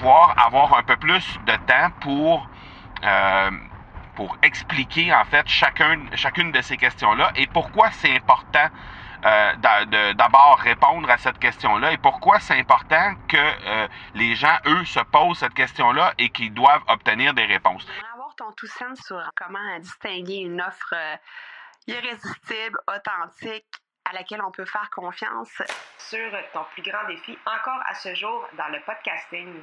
pouvoir avoir un peu plus de temps pour euh, pour expliquer en fait chacun, chacune de ces questions-là et pourquoi c'est important euh, d'abord répondre à cette question-là et pourquoi c'est important que euh, les gens, eux, se posent cette question-là et qu'ils doivent obtenir des réponses. Avoir ton tout sens sur comment distinguer une offre irrésistible, authentique, à laquelle on peut faire confiance. Sur ton plus grand défi encore à ce jour dans le podcasting.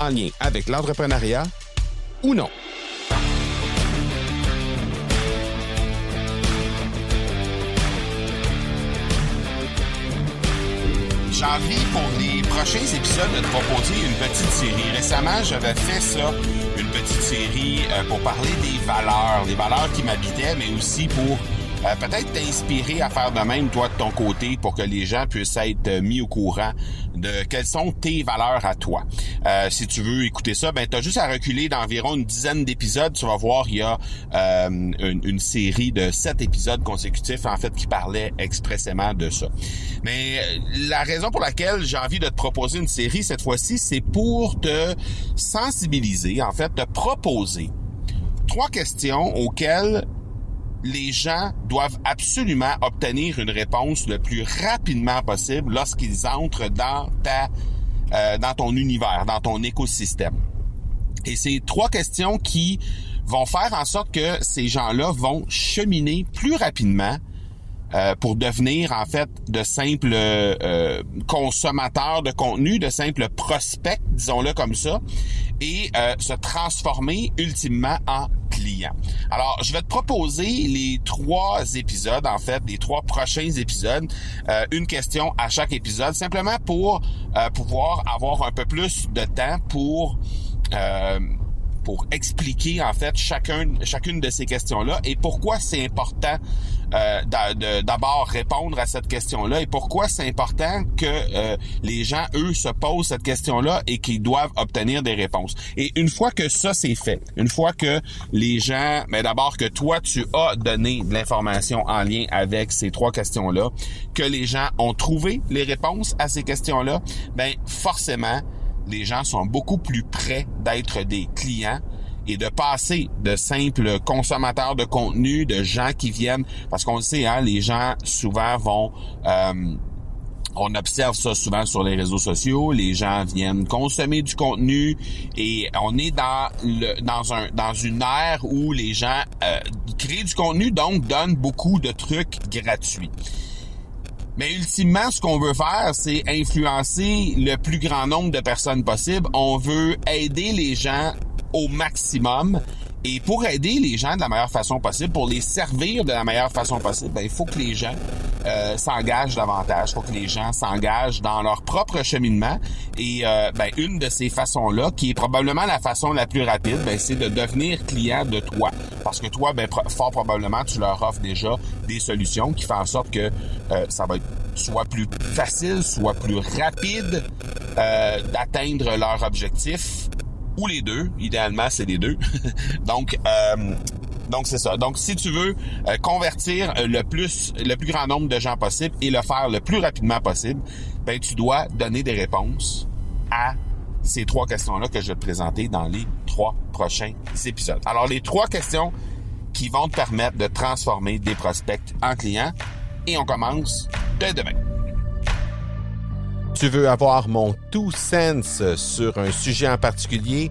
en lien avec l'entrepreneuriat ou non. j'ai envie pour les prochains épisodes de te proposer une petite série. Récemment, j'avais fait ça, une petite série euh, pour parler des valeurs, des valeurs qui m'habitaient, mais aussi pour euh, peut-être t'inspirer à faire de même, toi, de ton côté, pour que les gens puissent être euh, mis au courant de quelles sont tes valeurs à toi. Euh, si tu veux écouter ça, ben, tu as juste à reculer d'environ une dizaine d'épisodes. Tu vas voir, il y a une, série de sept épisodes consécutifs, en fait, qui parlaient expressément de ça. Mais la raison pour laquelle j'ai envie de te proposer une série cette fois-ci, c'est pour te sensibiliser, en fait, te proposer trois questions auxquelles les gens doivent absolument obtenir une réponse le plus rapidement possible lorsqu'ils entrent dans ta euh, dans ton univers, dans ton écosystème. Et c'est trois questions qui vont faire en sorte que ces gens-là vont cheminer plus rapidement euh, pour devenir en fait de simples euh, consommateurs de contenu, de simples prospects, disons-le comme ça, et euh, se transformer ultimement en Alors, je vais te proposer les trois épisodes, en fait, les trois prochains épisodes, une question à chaque épisode, simplement pour pouvoir avoir un peu plus de temps pour pour expliquer en fait chacun, chacune de ces questions-là et pourquoi c'est important euh, d'abord répondre à cette question-là et pourquoi c'est important que euh, les gens, eux, se posent cette question-là et qu'ils doivent obtenir des réponses. Et une fois que ça c'est fait, une fois que les gens, mais d'abord que toi, tu as donné de l'information en lien avec ces trois questions-là, que les gens ont trouvé les réponses à ces questions-là, ben forcément, les gens sont beaucoup plus prêts d'être des clients et de passer de simples consommateurs de contenu, de gens qui viennent, parce qu'on le sait, hein, les gens souvent vont... Euh, on observe ça souvent sur les réseaux sociaux. Les gens viennent consommer du contenu et on est dans le dans un dans une ère où les gens euh, créent du contenu donc donnent beaucoup de trucs gratuits. Mais ultimement, ce qu'on veut faire, c'est influencer le plus grand nombre de personnes possible. On veut aider les gens au maximum. Et pour aider les gens de la meilleure façon possible, pour les servir de la meilleure façon possible, ben, il faut que les gens euh, s'engagent davantage. Il faut que les gens s'engagent dans leur propre cheminement. Et euh, ben, une de ces façons-là, qui est probablement la façon la plus rapide, ben, c'est de devenir client de toi. Parce que toi, ben, fort probablement, tu leur offres déjà des solutions qui font en sorte que euh, ça va être soit plus facile, soit plus rapide d'atteindre leur objectif ou les deux. Idéalement, c'est les deux. Donc, euh, donc c'est ça. Donc si tu veux euh, convertir euh, le plus le plus grand nombre de gens possible et le faire le plus rapidement possible, ben tu dois donner des réponses à ces trois questions-là que je vais te présenter dans les trois prochains épisodes. Alors les trois questions qui vont te permettre de transformer des prospects en clients et on commence dès demain. Tu veux avoir mon tout sens sur un sujet en particulier?